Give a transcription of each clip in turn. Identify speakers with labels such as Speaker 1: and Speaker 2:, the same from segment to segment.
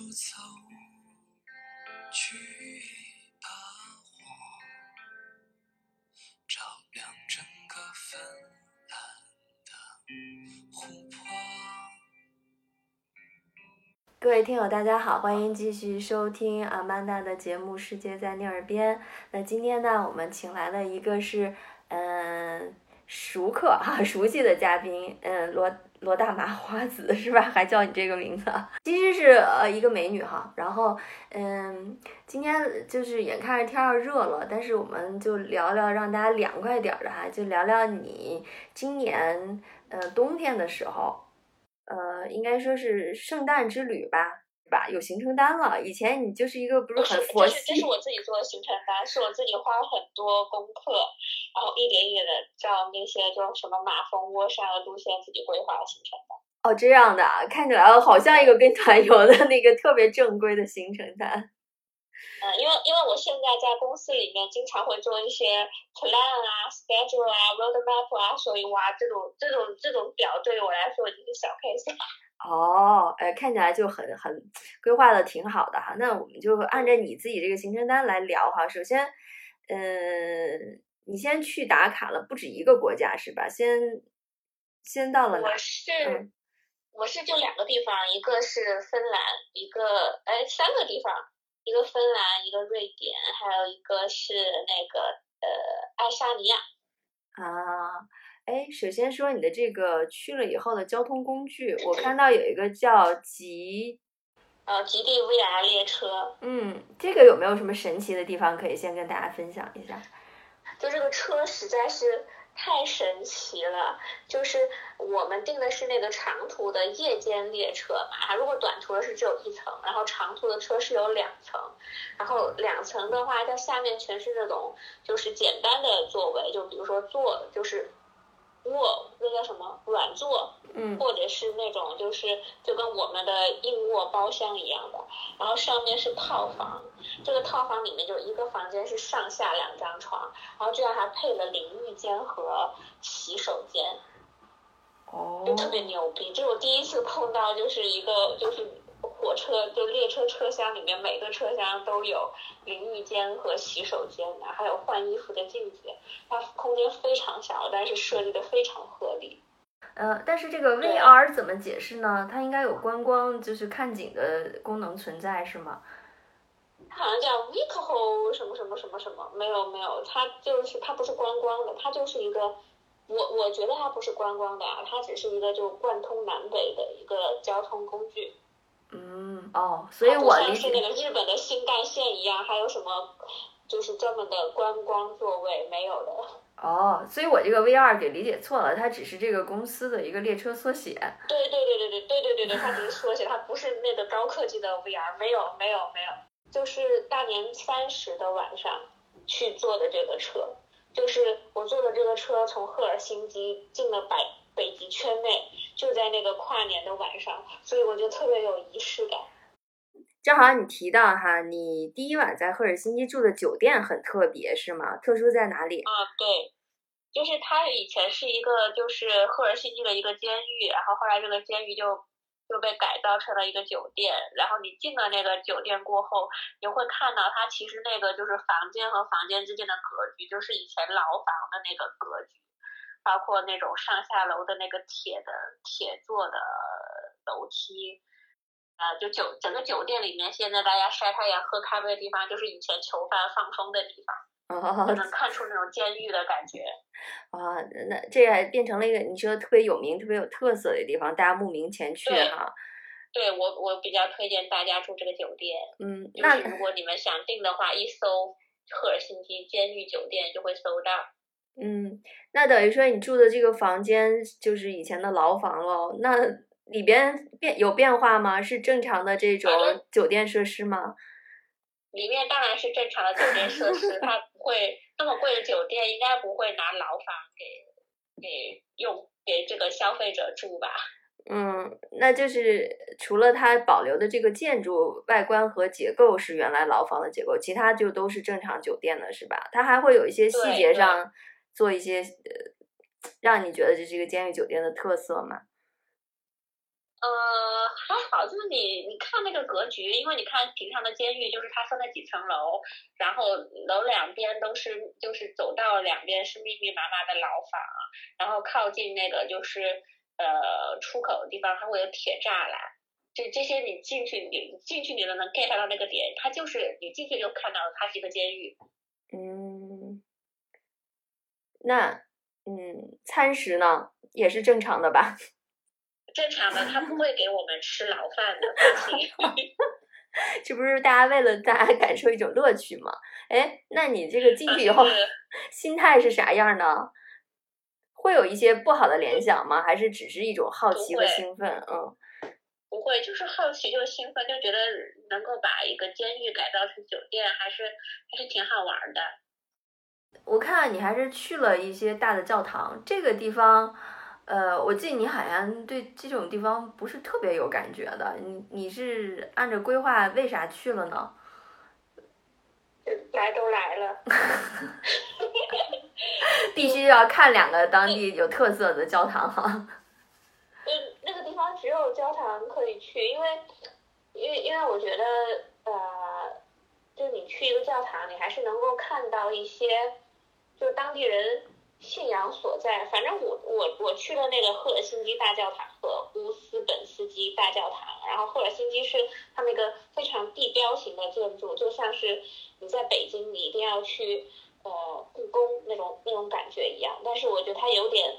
Speaker 1: 处走去把火，照亮整个芬兰的湖泊。
Speaker 2: 各位听友，大家好，欢迎继续收听阿曼达的节目《世界在你耳边》。那今天呢，我们请来了一个是嗯熟客哈、熟悉的嘉宾，嗯罗罗大麻花子 是吧？还叫你这个名字啊？其实是呃一个美女哈。然后嗯，今天就是眼看着天要热了，但是我们就聊聊让大家凉快点儿的哈，就聊聊你今年呃冬天的时候。呃，应该说是圣诞之旅吧，吧？有行程单了。以前你就是一个不是很，佛
Speaker 3: 这是这是，我自己做的行程单，是我自己花了很多功课，然后一点一点的照那些就什么马蜂窝上的路线自己规划的行程单。
Speaker 2: 哦，这样的啊，看起来好像一个跟团游的那个特别正规的行程单。
Speaker 3: 嗯，因为因为我现在在公司里面经常会做一些 plan 啊、schedule 啊、road map 啊，所以哇，这种这种这种表对于我来说已经是小 case 了。
Speaker 2: 哦，哎，看起来就很很规划的挺好的哈。那我们就按照你自己这个行程单来聊哈。首先，嗯，你先去打卡了不止一个国家是吧？先先到了哪
Speaker 3: 我？是、
Speaker 2: 嗯
Speaker 3: 我是就两个地方，一个是芬兰，一个哎三个地方，一个芬兰，一个瑞典，还有一个是那个呃爱沙尼亚。
Speaker 2: 啊，哎，首先说你的这个去了以后的交通工具，我看到有一个叫极，
Speaker 3: 呃，极地 VR 列车，
Speaker 2: 嗯，这个有没有什么神奇的地方可以先跟大家分享一下？
Speaker 3: 就这个车实在是太神奇了。就是我们订的是那个长途的夜间列车嘛，如果短途的是只有一层，然后长途的车是有两层，然后两层的话，它下面全是那种就是简单的座位，就比如说坐就是软座，
Speaker 2: 嗯
Speaker 3: 或者是那种就是就跟我们的硬卧包厢一样的，然后上面是套房，这个套房里面就一个房间是上下两张床，然后这样还配了淋浴间和洗手间，
Speaker 2: 哦
Speaker 3: 就特别牛逼。这是我第一次碰到，就是一个就是火车就列车车厢里面每个车厢都有淋浴间和洗手间的，还有换衣服的镜子，它空间非常小，但是设计的非常合理。
Speaker 2: 呃，但是这个 VR 怎么解释呢？它应该有观光，就是看景的功能存在是吗？
Speaker 3: 它好像叫 Vico 什么什么什么什么，没有没有，它就是它不是观光的，它就是一个，我我觉得它不是观光的啊，它只是一个就贯通南北的一个交通工具。
Speaker 2: 嗯，哦，所以我理
Speaker 3: 像是那，个日本的新干线一样，还有什么就是专门的观光座位没有的。
Speaker 2: 哦，所以我这个 VR 给理解错了，它只是这个公司的一个列车缩写。
Speaker 3: 对对对对对对对对对，它只是缩写，它不是那个高科技的 VR，没有没有没有，就是大年三十的晚上去坐的这个车，就是我坐的这个车从赫尔辛基进了北北极圈内，就在那个跨年的晚上，所以我就特别有仪式感。
Speaker 2: 正好你提到哈，你第一晚在赫尔辛基住的酒店很特别是吗？特殊在哪里？
Speaker 3: 啊，对，就是它以前是一个就是赫尔辛基的一个监狱，然后后来这个监狱就就被改造成了一个酒店，然后你进了那个酒店过后，你会看到它其实那个就是房间和房间之间的格局，就是以前牢房的那个格局，包括那种上下楼的那个铁的铁做的楼梯。呃，就酒整个酒店里面，现在大家晒太阳、喝咖啡的地方，就是以前囚犯放风的地方。
Speaker 2: 哦
Speaker 3: 就能 看出那种监狱的感觉。
Speaker 2: 啊，那这还变成了一个你说特别有名、特别有特色的地方，大家慕名前去
Speaker 3: 对
Speaker 2: 哈。
Speaker 3: 对我，我比较推荐大家住这个酒店。
Speaker 2: 嗯，那
Speaker 3: 如果你们想订的话，一搜赫尔辛基监狱酒店就会搜到。
Speaker 2: 嗯，那等于说你住的这个房间就是以前的牢房喽？那里边变有变化吗？是正常的这种
Speaker 3: 嗯
Speaker 2: 酒店设施吗？
Speaker 3: 里面当然是正常的酒店设施，它不会那么贵的酒店，应该不会拿牢房给给用给这个消费者住吧？
Speaker 2: 嗯，那就是除了它保留的这个建筑外观和结构是原来牢房的结构，其他就都是正常酒店的是吧？它还会有一些细节上做一些呃，让你觉得这是一个监狱酒店的特色吗？
Speaker 3: 呃，还好，就是你你看那个格局，因为你看平常的监狱，就是它分了几层楼，然后楼两边都是，就是走道两边是密密麻麻的牢房，然后靠近那个就是呃出口的地方，它会有铁栅栏，这这些你进去你进去你都能 get 到那个点，它就是你进去就看到，它是一个监狱。
Speaker 2: 嗯，那嗯，餐食呢也是正常的吧？
Speaker 3: 正常的，他不会给我们吃牢饭的，放心。
Speaker 2: 这不是大家为了大家感受一种乐趣吗？哎，那你这个进去以后，
Speaker 3: 是
Speaker 2: 心态是啥样呢？会有一些不好的联想吗？还是只是一种好奇和兴奋？嗯
Speaker 3: 不会，就是好奇就兴奋，就觉得能够把一个监狱改造成酒店，还是还是挺好玩的。
Speaker 2: 我看你还是去了一些大的教堂，这个地方，呃，我记得你好像对这种地方不是特别有感觉的。你你是按照规划，为啥去了呢？
Speaker 3: 来都来了
Speaker 2: 必须要看两个当地有特色的教堂哈。
Speaker 3: 就 那个地方只有教堂可以去，因为因为因为我觉得呃，就你去一个教堂，你还是能够看到一些就当地人信仰所在。反正我我我去了那个赫尔辛基大教堂和乌斯本斯基大教堂，然后赫尔辛基是它那个非常地标型的建筑，就像是你在北京你一定要去呃故宫那种那种感觉一样。但是我觉得它有点。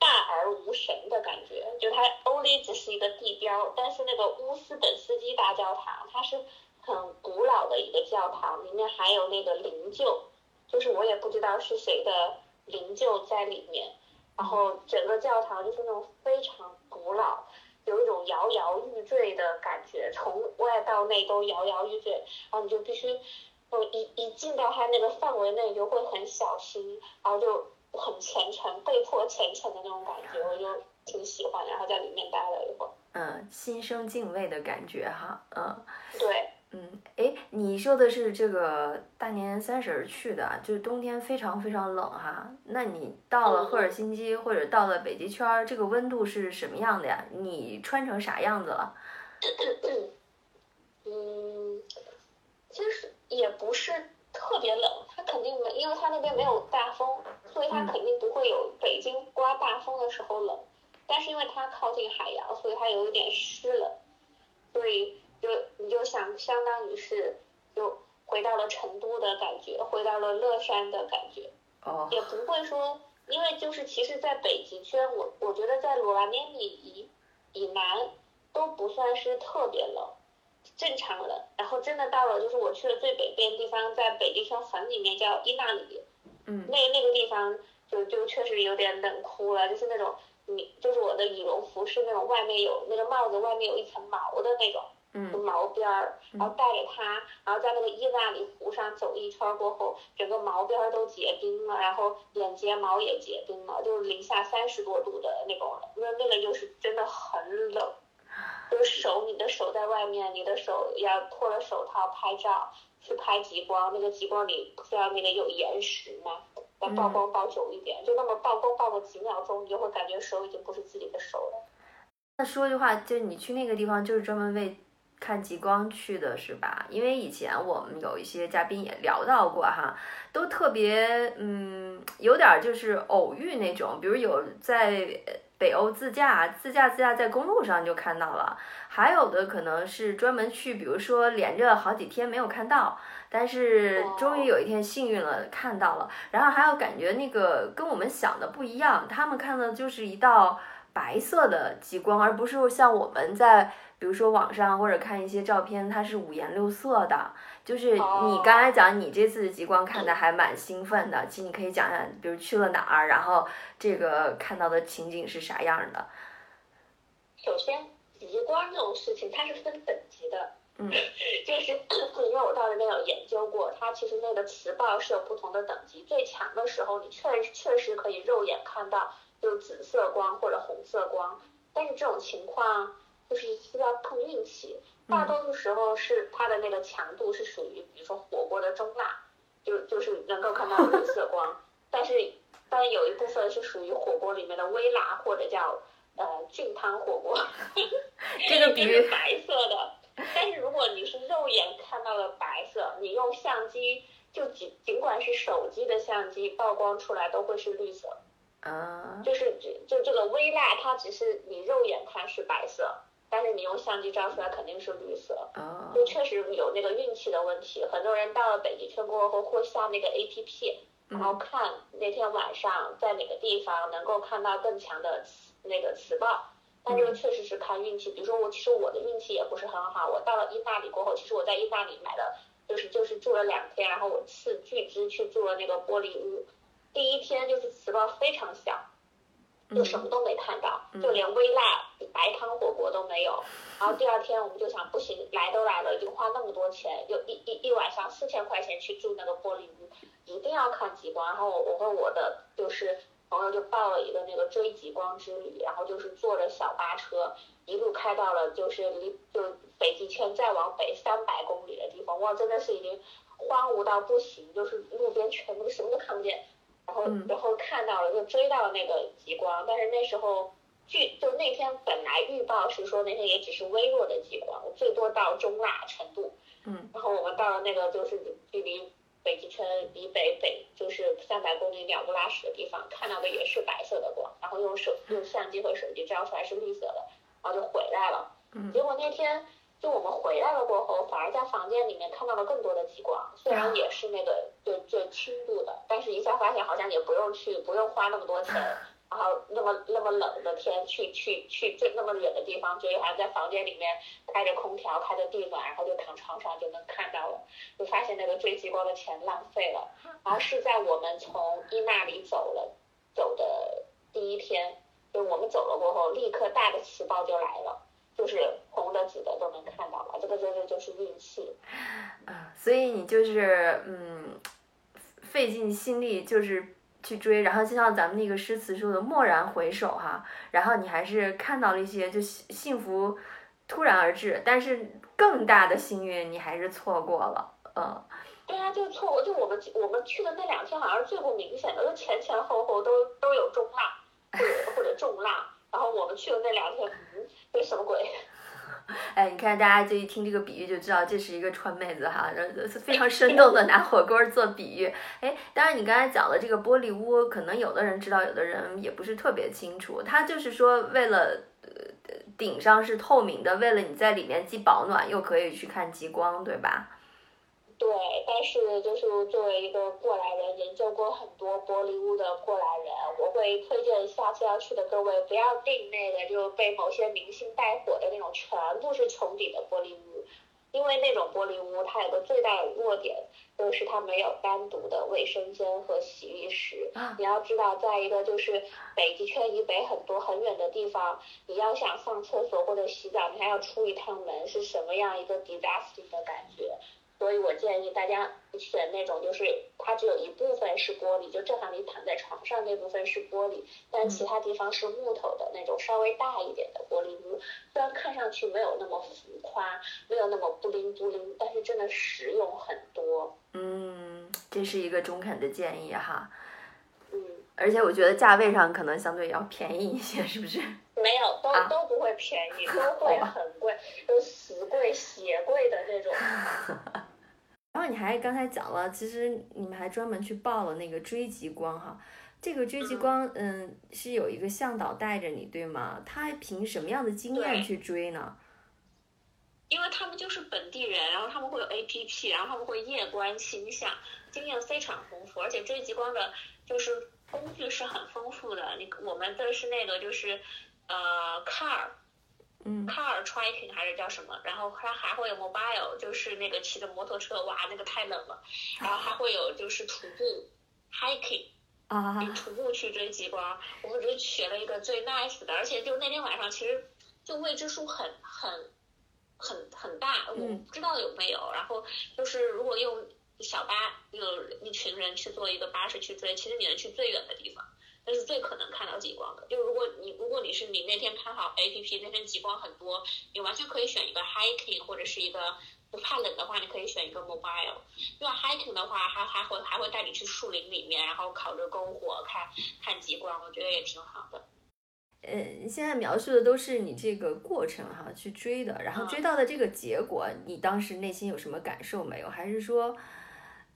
Speaker 3: 大而无神的感觉，就它欧里只是一个地标，但是那个乌斯本斯基大教堂，它是很古老的一个教堂，里面还有那个灵柩，就是我也不知道是谁的灵柩在里面，然后整个教堂就是那种非常古老，有一种摇摇欲坠的感觉，从外到内都摇摇欲坠，然后你就必须，就，一一进到它那个范围内，你就会很小心，然后就。很虔诚，被迫虔诚的那种感觉，我就挺喜欢，然后在里面待了一会儿。
Speaker 2: 嗯，心生敬畏的感觉哈。嗯
Speaker 3: 对，
Speaker 2: 嗯，哎，你说的是这个大年三十儿去的，就是冬天非常非常冷哈。那你到了赫尔辛基或者到了北极圈儿，这个温度是什么样的呀？你穿成啥样子了？
Speaker 3: 嗯，其实也不是特别冷，它肯定没，因为它那边没有大风，所以它肯定不会有北京刮大风的时候冷。但是因为它靠近海洋，所以它有一点湿冷，所以就你就想，相当于是就回到了成都的感觉，回到了乐山的感觉，
Speaker 2: 哦，
Speaker 3: 也不会说，因为就是其实，在北极圈，我我觉得在罗瓦涅米以以南都不算是特别冷。正常冷，然后真的到了，就是我去了最北边的地方，在北极圈很里面叫伊纳里，
Speaker 2: 嗯
Speaker 3: 那那个地方就就确实有点冷哭了，就是那种你就是我的羽绒服是那种外面有那个帽子外面有一层毛的那种，
Speaker 2: 嗯
Speaker 3: 毛边儿，然后带着它，然后在那个伊那里湖上走一圈过后，整个毛边儿都结冰了，然后眼睫毛也结冰了，就是零下三十多度的那种冷，那那个就是真的很冷。就是手，你的手在外面，你的手要脱了手套拍照，去拍极光。那个极光里不是要那个有岩石嘛？要曝光曝久一点，就那么曝光曝个几秒钟，你就会感觉手已经不是自己的手了。
Speaker 2: 那说句话，就是你去那个地方就是专门为看极光去的是吧？因为以前我们有一些嘉宾也聊到过哈，都特别嗯，有点儿就是偶遇那种，比如有在北欧自驾，自驾自驾在公路上就看到了，还有的可能是专门去，比如说连着好几天没有看到，但是终于有一天幸运了看到了，然后还有感觉那个跟我们想的不一样，他们看的就是一道。白色的极光，而不是像我们在比如说网上或者看一些照片，它是五颜六色的。就是你刚才讲，你这次的极光看的还蛮兴奋的。其实你可以讲讲，比如去了哪儿，然后这个看到的情景是啥样的。
Speaker 3: 首先，极光这种事情它是分等级的，
Speaker 2: 嗯，
Speaker 3: 就是 因为我到那边有研究过，它其实那个磁暴是有不同的等级，最强的时候你确确实可以肉眼看到。就紫色光或者红色光，但是这种情况就是需要碰运气。大多数时候是它的那个强度是属于，比如说火锅的中辣，就就是能够看到绿色光，但是但有一部分是属于火锅里面的微辣或者叫呃菌汤火锅，
Speaker 2: 这个比喻
Speaker 3: 是白色的。但是如果你是肉眼看到的白色，你用相机就尽尽管是手机的相机曝光出来都会是绿色。
Speaker 2: 啊，
Speaker 3: 就是就就这个微蜡，它只是你肉眼看是白色，但是你用相机照出来肯定是绿色。
Speaker 2: 啊，
Speaker 3: 就确实有那个运气的问题，很多人到了北极圈过后会下那个 A P P，然后看那天晚上在哪个地方能够看到更强的磁那个磁暴。但这个确实是看运气，比如说我其实我的运气也不是很好，我到了意大利过后，其实我在意大利买的就是就是住了两天，然后我斥巨资去住了那个玻璃屋，第一天就是磁暴非常小，就什么都没看到，就连微辣白汤火锅都没有。然后第二天我们就想，不行，来都来了，已经花那么多钱，就一一一晚上四千块钱去住那个玻璃屋，一定要看极光。然后我我和我的就是朋友就报了一个那个追极光之旅，然后就是坐着小巴车一路开到了就是离就北极圈再往北三百公里的地方，哇，真的是已经荒芜到不行，就是路边全部什么都看不见。然后
Speaker 2: 嗯
Speaker 3: 然后看到了，就追到那个极光，但是那时候据就那天本来预报是说那天也只是微弱的极光，最多到中辣程度。
Speaker 2: 嗯。
Speaker 3: 然后我们到了那个就是距离北极圈以北北就是三百公里鸟不拉屎的地方，看到的也是白色的光，然后用手用相机和手机照出来是绿色的，然后就回来了。
Speaker 2: 嗯
Speaker 3: 结果那天就我们回来了过后，反而在房间里面看到了更多的极光，虽然也是那个最最轻度的，但是一下发现好像也不用去不用花那么多钱，然后那么那么冷的天去去去这那么远的地方追，好像在房间里面开着空调开着地暖，然后就躺床上就能看到了，就发现那个追极光的钱浪费了。然后是在我们从伊那里走了走的第一天，就我们走了过后，立刻大的磁暴就来了。就是红的、紫的都能看到了，这个真的就是运气。
Speaker 2: 啊，所以你就是嗯，费尽心力就是去追，然后就像咱们那个诗词说的“蓦然回首”哈，然后你还是看到了一些就幸幸福突然而至，但是更大的幸运你还是错过了，嗯。
Speaker 3: 对啊，就错过，就我们我们去的那两天好像是最不明显的，就前前后后都都有中浪或者或者重浪，然后我们去的那两天，嗯，这什么鬼？
Speaker 2: 哎，你看大家就一听这个比喻就知道这是一个川妹子哈，然后是非常生动的 拿火锅做比喻。哎，当然你刚才讲的这个玻璃屋，可能有的人知道，有的人也不是特别清楚。它就是说为了呃顶上是透明的，为了你在里面既保暖又可以去看极光，对吧？
Speaker 3: 对，但是就是作为一个过来人，研究过很多玻璃屋的过来人，我会推荐下次要去的各位不要订那个就被某些明星带火的那种全部是穹顶的玻璃屋，因为那种玻璃屋它有个最大的弱点，就是它没有单独的卫生间和洗浴室。
Speaker 2: 啊
Speaker 3: 你要知道，在一个就是北极圈以北很多很远的地方，你要想上厕所或者洗澡，你还要出一趟门，是什么样一个 disaster 的感觉？所以我建议大家选那种，就是它只有一部分是玻璃，就正好你躺在床上那部分是玻璃，但其他地方是木头的那种稍微大一点的玻璃屋。虽然看上去没有那么浮夸，没有那么布灵布灵，但是真的实用很多。
Speaker 2: 嗯，这是一个中肯的建议哈，
Speaker 3: 嗯，
Speaker 2: 而且我觉得价位上可能相对要便宜一些，是不是？
Speaker 3: 没有，都、
Speaker 2: 啊
Speaker 3: 都不会便宜，都会很贵，就死贵、血贵的那种。
Speaker 2: 然后你还刚才讲了，其实你们还专门去报了那个追极光哈。这个追极光，嗯，是有一个向导带着你，对吗？他凭什么样的经验去追呢？
Speaker 3: 因为他们就是本地人，然后他们会有 A P P，然后他们会夜观星象，经验非常丰富，而且追极光的就是工具是很丰富的。你我们的是那个就是呃 car
Speaker 2: 嗯
Speaker 3: car tracking 还是叫什么？然后它还会有 mobile，就是那个骑着摩托车，哇，那个太冷了。然后还会有就是徒步 hiking。
Speaker 2: 啊
Speaker 3: 你徒步去追极光，我们就选了一个最 nice 的，而且就那天晚上其实就未知数很很很很大，我
Speaker 2: 嗯
Speaker 3: 不知道有没有。然后就是如果用小巴有一群人去坐一个巴士去追，其实你能去最远的地方，那是最可能看到极光的。就如果你如果你是你那天看好 A P P 那天极光很多，你完全可以选一个 hiking 或者是一个。不怕冷的话，你可以选一个 mobile。因为 hiking 的话，还还会还会带你去树林里面，然后烤着篝火看看极光，我觉得也挺好的。
Speaker 2: 呃，现在描述的都是你这个过程哈，去追的，然后追到的这个结果，你当时内心有什么感受没有？还是说，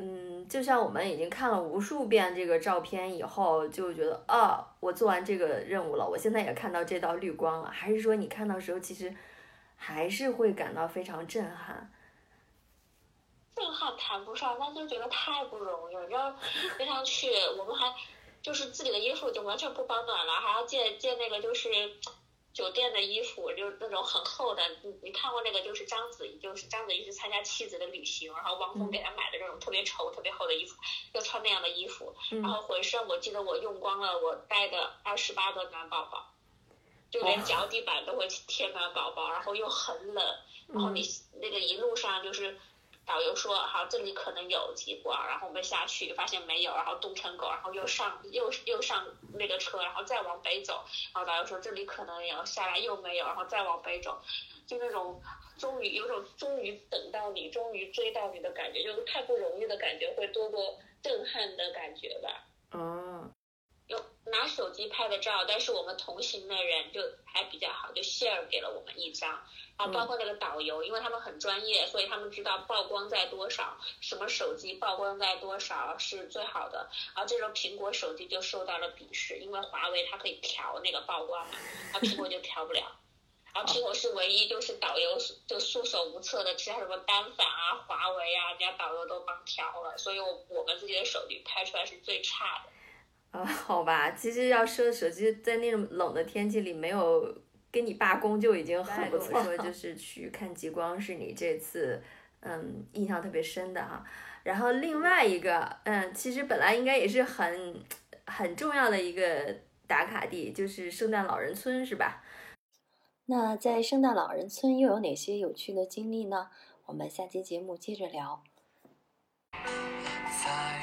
Speaker 2: 嗯，就像我们已经看了无数遍这个照片以后，就觉得啊，我做完这个任务了，我现在也看到这道绿光了。还是说你看到时候其实还是会感到非常震撼？
Speaker 3: 震撼谈不上，但就觉得太不容易了。你要经常去，我们还。就是自己的衣服就完全不保暖了，还要借借那个就是酒店的衣服，就是那种很厚的。你你看过那个就是章子怡，就是章子怡是参加妻子的旅行，然后汪峰给她买的这种特别丑、特别厚的衣服，要穿那样的衣服，然后浑身我记得我用光了我带的二十八个暖宝宝，就连脚底板都会贴暖宝宝，然后又很冷，然后你那个一路上就是。导游说好，这里可能有极光，然后我们下去发现没有，然后冻成狗，然后又上又又上那个车，然后再往北走，然后导游说这里可能有，下来又没有，然后再往北走，就那种终于有种终于等到你，终于追到你的感觉，就是太不容易的感觉，会多过震撼的感觉吧。
Speaker 2: 嗯。
Speaker 3: 有拿手机拍的照，但是我们同行的人就还比较好，就 share 给了我们一张。然后包括那个导游，因为他们很专业，所以他们知道曝光在多少，什么手机曝光在多少是最好的。然后这时候苹果手机就受到了鄙视，因为华为它可以调那个曝光嘛，然后苹果就调不了。然后苹果是唯一就是导游就束手无策的，其他什么单反啊、华为啊，人家导游都帮调了，所以我我们自己的手机拍出来是最差的。
Speaker 2: 啊，好吧，其实要说手机在那种冷的天气里没有。跟你罢工就已经很不错，说就是去看极光是你这次嗯印象特别深的哈。然后另外一个嗯，其实本来应该也是很很重要的一个打卡地，就是圣诞老人村是吧？那在圣诞老人村又有哪些有趣的经历呢？我们下期节目接着聊。
Speaker 1: 在